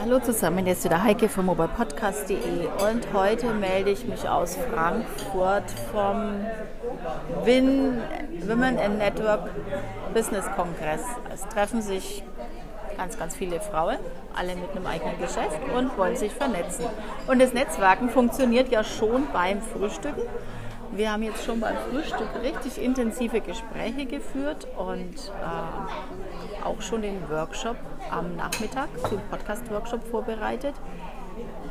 Hallo zusammen, jetzt wieder Heike vom mobilepodcast.de und heute melde ich mich aus Frankfurt vom Win Women in Network Business Kongress. Es treffen sich ganz, ganz viele Frauen, alle mit einem eigenen Geschäft und wollen sich vernetzen. Und das Netzwerken funktioniert ja schon beim Frühstücken. Wir haben jetzt schon beim Frühstück richtig intensive Gespräche geführt und äh, auch schon den Workshop am Nachmittag, den Podcast-Workshop vorbereitet.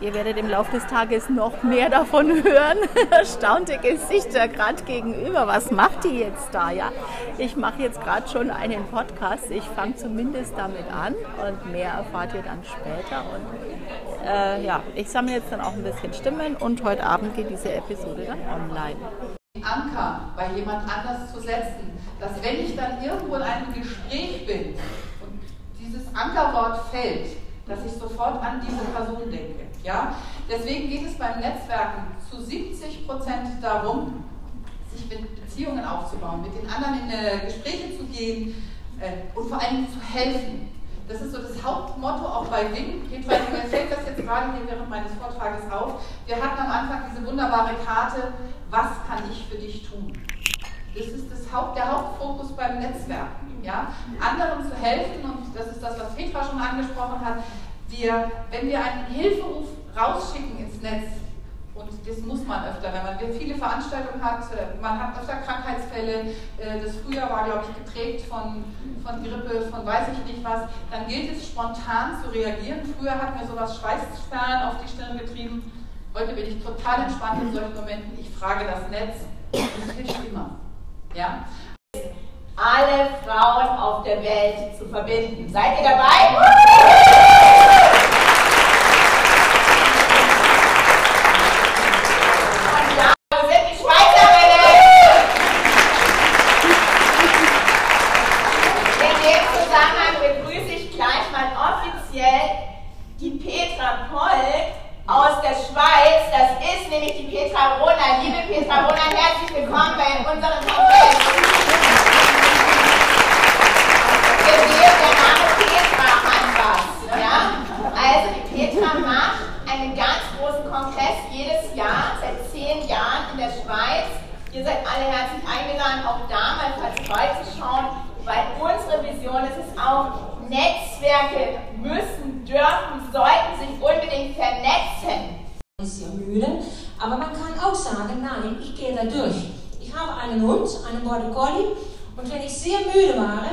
Ihr werdet im Laufe des Tages noch mehr davon hören. Erstaunte Gesichter gerade gegenüber. Was macht die jetzt da? Ja, ich mache jetzt gerade schon einen Podcast. Ich fange zumindest damit an und mehr erfahrt ihr dann später. Und äh, ja, ich sammle jetzt dann auch ein bisschen Stimmen und heute Abend geht diese Episode dann online. Anker bei jemand anders zu setzen, dass wenn ich dann irgendwo in einem Gespräch bin und dieses Ankerwort fällt, dass ich sofort an diese Person denke. Ja? Deswegen geht es beim Netzwerken zu 70 Prozent darum, sich mit Beziehungen aufzubauen, mit den anderen in äh, Gespräche zu gehen äh, und vor allem zu helfen. Das ist so das Hauptmotto auch bei WIM. Petra, mir fällt das jetzt gerade hier während meines Vortrages auf. Wir hatten am Anfang diese wunderbare Karte, was kann ich für dich tun? Das ist das Haupt, der Hauptfokus beim Netzwerken. Ja? Anderen zu helfen, und das ist das, was Petra schon angesprochen hat, wir, wenn wir einen Hilferuf rausschicken ins Netz, und das muss man öfter, wenn man viele Veranstaltungen hat, äh, man hat öfter Krankheitsfälle, äh, das Frühjahr war, glaube ich, geprägt von, von Grippe, von weiß ich nicht was, dann gilt es spontan zu reagieren. Früher hat mir sowas Schweißperlen auf die Stirn getrieben, heute bin ich total entspannt in solchen Momenten, ich frage das Netz, das hilft immer. Ja? Alle Frauen auf der Welt zu verbinden. Seid ihr dabei? Und ja, wir sind die Schweizerinnen. In dem Zusammenhang begrüße ich gleich mal offiziell die Petra Polk aus der Schweiz. Nämlich die Petra Rona. Liebe Petra Rona, herzlich willkommen bei unserem Kongress. Ihr seht, der Name Petra hat? Also die Petra macht einen ganz großen Kongress jedes Jahr, seit zehn Jahren in der Schweiz. Ihr seid alle herzlich eingeladen, auch da mal vorbeizuschauen, weil unsere Vision ist es auch, Netzwerke müssen, dürfen, sollten sich unbedingt vernetzen. ist ja müde, aber man kann auch sagen, da durch. Ich habe einen Hund, einen Border Collie, und wenn ich sehr müde war,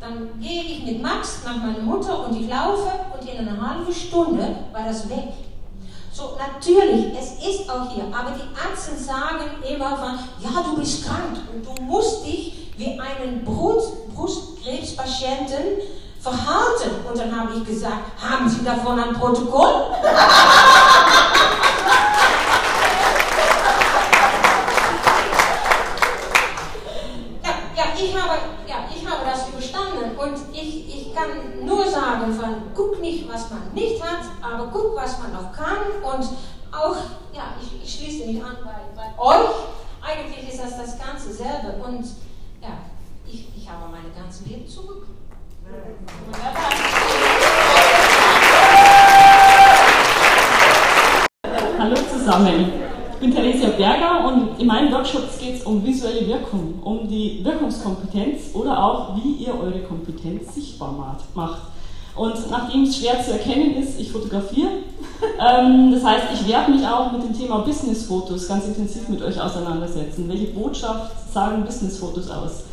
dann gehe ich mit Max nach meiner Mutter und ich laufe und in einer halben Stunde war das weg. So, natürlich, es ist auch hier, aber die Ärzte sagen immer von, ja, du bist krank und du musst dich wie einen Brust, Brustkrebspatienten verhalten. Und dann habe ich gesagt, haben Sie davon ein Protokoll? ja, ja, ich habe, ja, ich habe das überstanden und ich, ich kann nur sagen von, guck nicht, was man nicht hat, aber guck, was man noch kann und auch, ja, ich, ich schließe mich an bei, bei euch. Eigentlich ist das das Ganze selber und ja, ich, ich habe meine ganze Leben zurück. Hallo zusammen, ich bin Theresia Berger und in meinen Workshops geht es um visuelle Wirkung, um die Wirkungskompetenz oder auch, wie ihr eure Kompetenz sichtbar macht. Und nachdem es schwer zu erkennen ist, ich fotografiere. Ähm, das heißt, ich werde mich auch mit dem Thema Businessfotos ganz intensiv mit euch auseinandersetzen. Welche Botschaft sagen Businessfotos aus?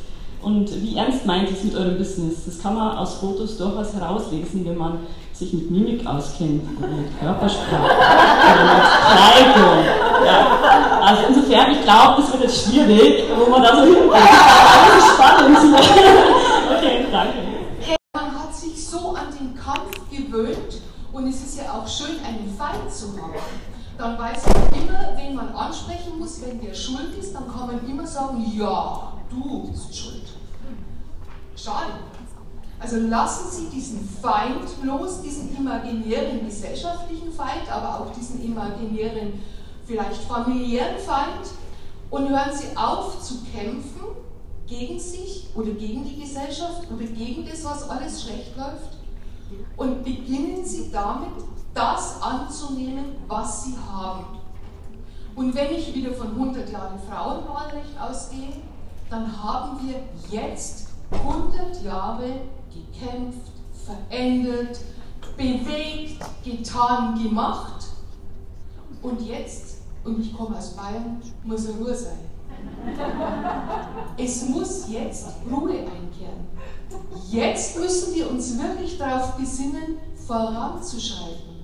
Und wie ernst meint es mit eurem Business? Das kann man aus Fotos durchaus herauslesen, wenn man sich mit Mimik auskennt, mit Körpersprache, mit Kleidung. Ja. Also insofern, ich glaube, das wird jetzt schwierig, wo man da so hinkommt. Das ist spannend. Okay, danke. Man hat sich so an den Kampf gewöhnt und es ist ja auch schön, einen Feind zu haben. Dann weiß man immer, wen man ansprechen muss, wenn der schuld ist, dann kann man immer sagen, ja, du bist schuld. Schade. Also lassen Sie diesen Feind los, diesen imaginären gesellschaftlichen Feind, aber auch diesen imaginären, vielleicht familiären Feind und hören Sie auf zu kämpfen gegen sich oder gegen die Gesellschaft oder gegen das, was alles schlecht läuft, und beginnen Sie damit, das anzunehmen, was Sie haben. Und wenn ich wieder von 100 Jahren Frauenwahlrecht ausgehe, dann haben wir jetzt 100 Jahre gekämpft, verändert, bewegt, getan, gemacht. Und jetzt, und ich komme aus Bayern, muss Ruhe sein. Es muss jetzt Ruhe einkehren. Jetzt müssen wir uns wirklich darauf besinnen, voranzuschreiten,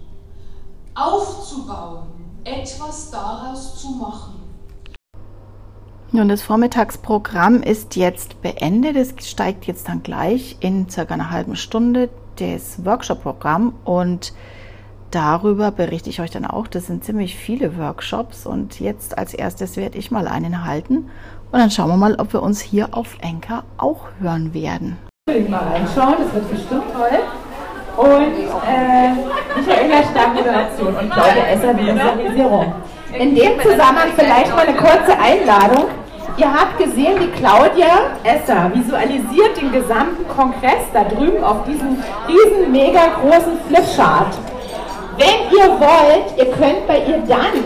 aufzubauen, etwas daraus zu machen. Nun, das Vormittagsprogramm ist jetzt beendet. Es steigt jetzt dann gleich in circa einer halben Stunde das Workshop-Programm und darüber berichte ich euch dann auch. Das sind ziemlich viele Workshops und jetzt als erstes werde ich mal einen halten und dann schauen wir mal, ob wir uns hier auf Enker auch hören werden. Mal reinschauen, das wird bestimmt toll. Und äh, Michaela Stark Moderation und Claudia Esser Visualisierung. In dem Zusammenhang vielleicht mal eine kurze Einladung. Ihr habt gesehen, die Claudia Esser visualisiert den gesamten Kongress da drüben auf diesem riesen, mega großen Flipchart. Wenn ihr wollt, ihr könnt bei ihr dann,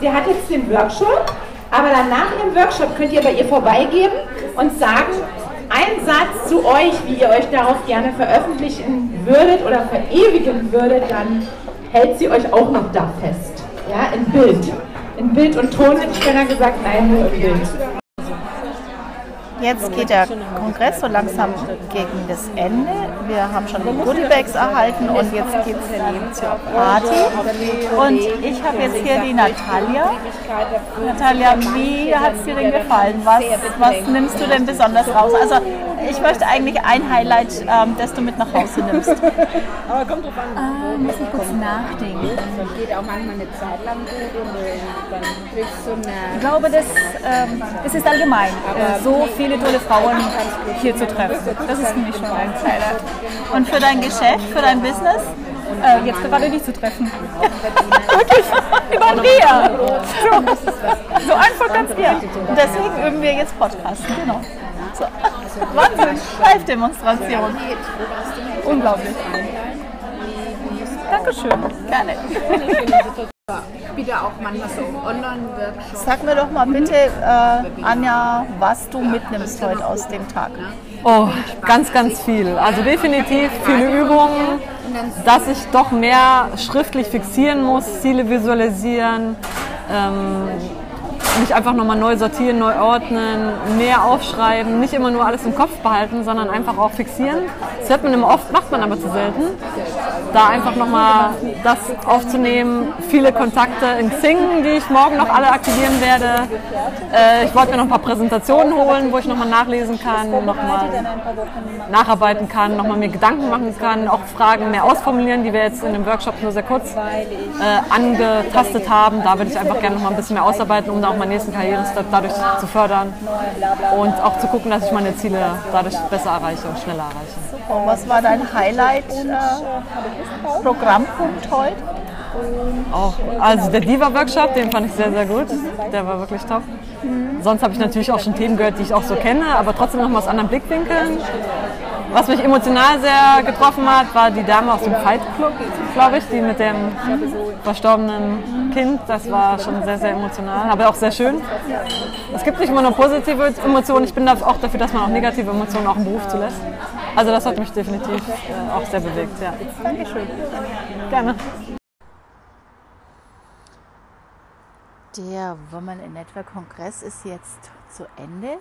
sie hat jetzt den Workshop, aber dann nach ihrem Workshop könnt ihr bei ihr vorbeigehen und sagen, ein Satz zu euch, wie ihr euch darauf gerne veröffentlichen würdet oder verewigen würdet, dann hält sie euch auch noch da fest. Ja, in Bild. In Bild und Ton hätte ich gerne gesagt, nein, nur im Bild. Jetzt geht der Kongress so langsam gegen das Ende. Wir haben schon die Goodiebags erhalten und jetzt geht es zur Party. Und ich habe jetzt hier die Natalia. Natalia, wie hat es dir denn gefallen? Was, was nimmst du denn besonders raus? Also ich möchte eigentlich ein Highlight, ähm, das du mit nach Hause nimmst. Aber kommt drauf an. Ah, muss ich kurz nachdenken. Das geht auch manchmal eine Zeit lang gut und dann kriegst du eine. Ich glaube, das, ähm, das ist allgemein. Äh, so viele tolle Frauen hier zu treffen. Das ist für mich schon ein Highlight. Und für dein Geschäft, für dein Business? Äh, jetzt gerade nicht zu treffen. Wirklich? Über Andrea. So, so einfach ganz dir. Und deswegen üben wir jetzt Podcasten, genau. So. Wahnsinn, Live-Demonstration. Unglaublich. Dankeschön, gerne. Bitte auch manchmal so Online-Workshops. Sag mir doch mal bitte, äh, Anja, was du mitnimmst heute aus dem Tag. Oh, ganz, ganz viel. Also definitiv viele Übungen, dass ich doch mehr schriftlich fixieren muss, Ziele visualisieren, ähm, mich einfach nochmal neu sortieren, neu ordnen, mehr aufschreiben, nicht immer nur alles im Kopf behalten, sondern einfach auch fixieren. Das hört man immer oft, macht man aber zu selten. Da einfach nochmal das aufzunehmen, viele Kontakte in Xing, die ich morgen noch alle aktivieren werde. Äh, ich wollte mir noch ein paar Präsentationen holen, wo ich nochmal nachlesen kann, nochmal nacharbeiten kann, nochmal mir Gedanken machen kann, auch Fragen mehr ausformulieren, die wir jetzt in dem Workshop nur sehr kurz äh, angetastet haben. Da würde ich einfach gerne nochmal ein bisschen mehr ausarbeiten, um da auch meinen nächsten Karrierestep dadurch zu fördern und auch zu gucken, dass ich meine Ziele dadurch besser erreiche und schneller erreiche. Und was war dein Highlight-Programmpunkt heute? Auch, also der Diva-Workshop, den fand ich sehr, sehr gut. Der war wirklich top. Sonst habe ich natürlich auch schon Themen gehört, die ich auch so kenne, aber trotzdem noch mal aus anderen Blickwinkeln. Was mich emotional sehr getroffen hat, war die Dame aus dem Fight Club, glaube ich, die mit dem verstorbenen Kind. Das war schon sehr, sehr emotional, aber auch sehr schön. Es gibt nicht immer nur positive Emotionen. Ich bin auch dafür, dass man auch negative Emotionen auch im Beruf zulässt. Also das hat mich definitiv äh, auch sehr bewegt. Ja. Dankeschön. Gerne. Der Women in Network Kongress ist jetzt zu Ende.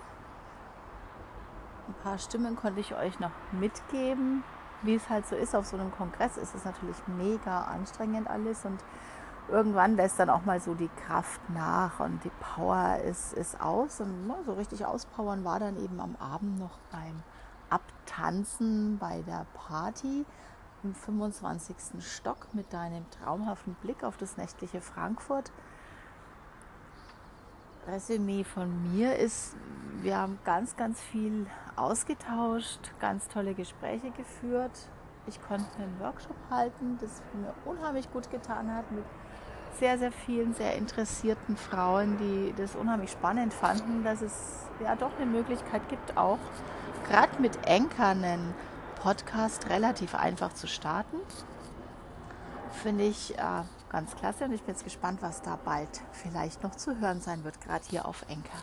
Ein paar Stimmen konnte ich euch noch mitgeben. Wie es halt so ist auf so einem Kongress, ist es natürlich mega anstrengend alles und irgendwann lässt dann auch mal so die Kraft nach und die Power ist, ist aus. Und ne, so richtig auspowern war dann eben am Abend noch beim Abtanzen bei der Party im 25. Stock mit deinem traumhaften Blick auf das nächtliche Frankfurt. Resümee von mir ist, wir haben ganz, ganz viel ausgetauscht, ganz tolle Gespräche geführt. Ich konnte einen Workshop halten, das mir unheimlich gut getan hat, mit sehr, sehr vielen sehr interessierten Frauen, die das unheimlich spannend fanden, dass es ja doch eine Möglichkeit gibt, auch gerade mit Enker einen Podcast relativ einfach zu starten. Finde ich äh, ganz klasse und ich bin jetzt gespannt, was da bald vielleicht noch zu hören sein wird, gerade hier auf Enker.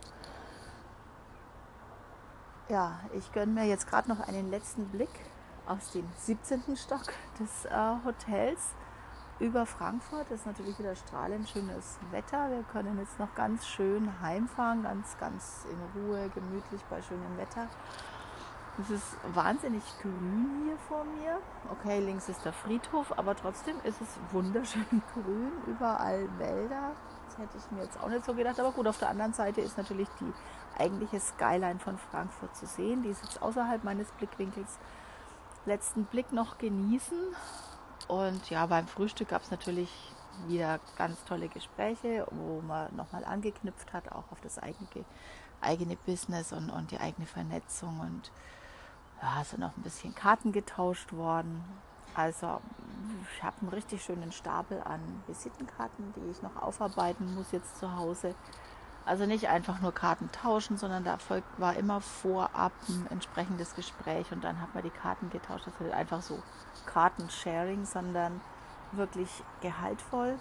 Ja, ich gönne mir jetzt gerade noch einen letzten Blick aus dem 17. Stock des äh, Hotels über Frankfurt. Das ist natürlich wieder strahlend schönes Wetter. Wir können jetzt noch ganz schön heimfahren, ganz, ganz in Ruhe, gemütlich bei schönem Wetter. Es ist wahnsinnig grün hier vor mir. Okay, links ist der Friedhof, aber trotzdem ist es wunderschön grün, überall Wälder. Das hätte ich mir jetzt auch nicht so gedacht. Aber gut, auf der anderen Seite ist natürlich die eigentliche Skyline von Frankfurt zu sehen. Die ist jetzt außerhalb meines Blickwinkels. Letzten Blick noch genießen und ja, beim Frühstück gab es natürlich wieder ganz tolle Gespräche, wo man nochmal angeknüpft hat, auch auf das eigene, eigene Business und, und die eigene Vernetzung. Und ja, sind noch ein bisschen Karten getauscht worden. Also ich habe einen richtig schönen Stapel an Visitenkarten, die ich noch aufarbeiten muss jetzt zu Hause. Also nicht einfach nur Karten tauschen, sondern da war immer vorab ein entsprechendes Gespräch und dann hat man die Karten getauscht. Das ist einfach so Kartensharing, sondern wirklich gehaltvoll.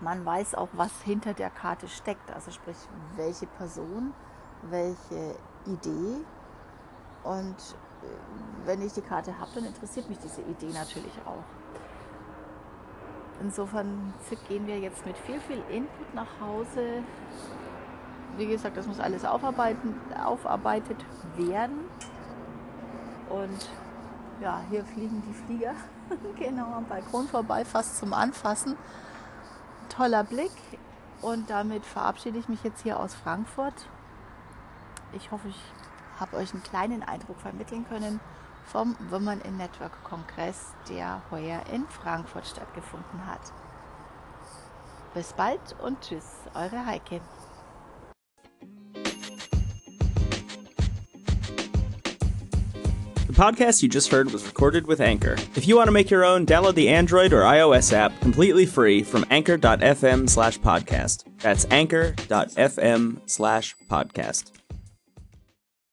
Man weiß auch, was hinter der Karte steckt, also sprich, welche Person, welche Idee. Und äh, wenn ich die Karte habe, dann interessiert mich diese Idee natürlich auch. Insofern gehen wir jetzt mit viel, viel Input nach Hause. Wie gesagt, das muss alles aufarbeiten, aufarbeitet werden. Und ja, hier fliegen die Flieger genau am Balkon vorbei, fast zum Anfassen. Toller Blick. Und damit verabschiede ich mich jetzt hier aus Frankfurt. Ich hoffe, ich habe euch einen kleinen Eindruck vermitteln können vom Women in Network Kongress, der heuer in Frankfurt stattgefunden hat. Bis bald und tschüss, eure Heike. The podcast you just heard was recorded with Anchor. If you want to make your own, download the Android or iOS app completely free from anchor.fm slash podcast. That's anchor.fm slash podcast.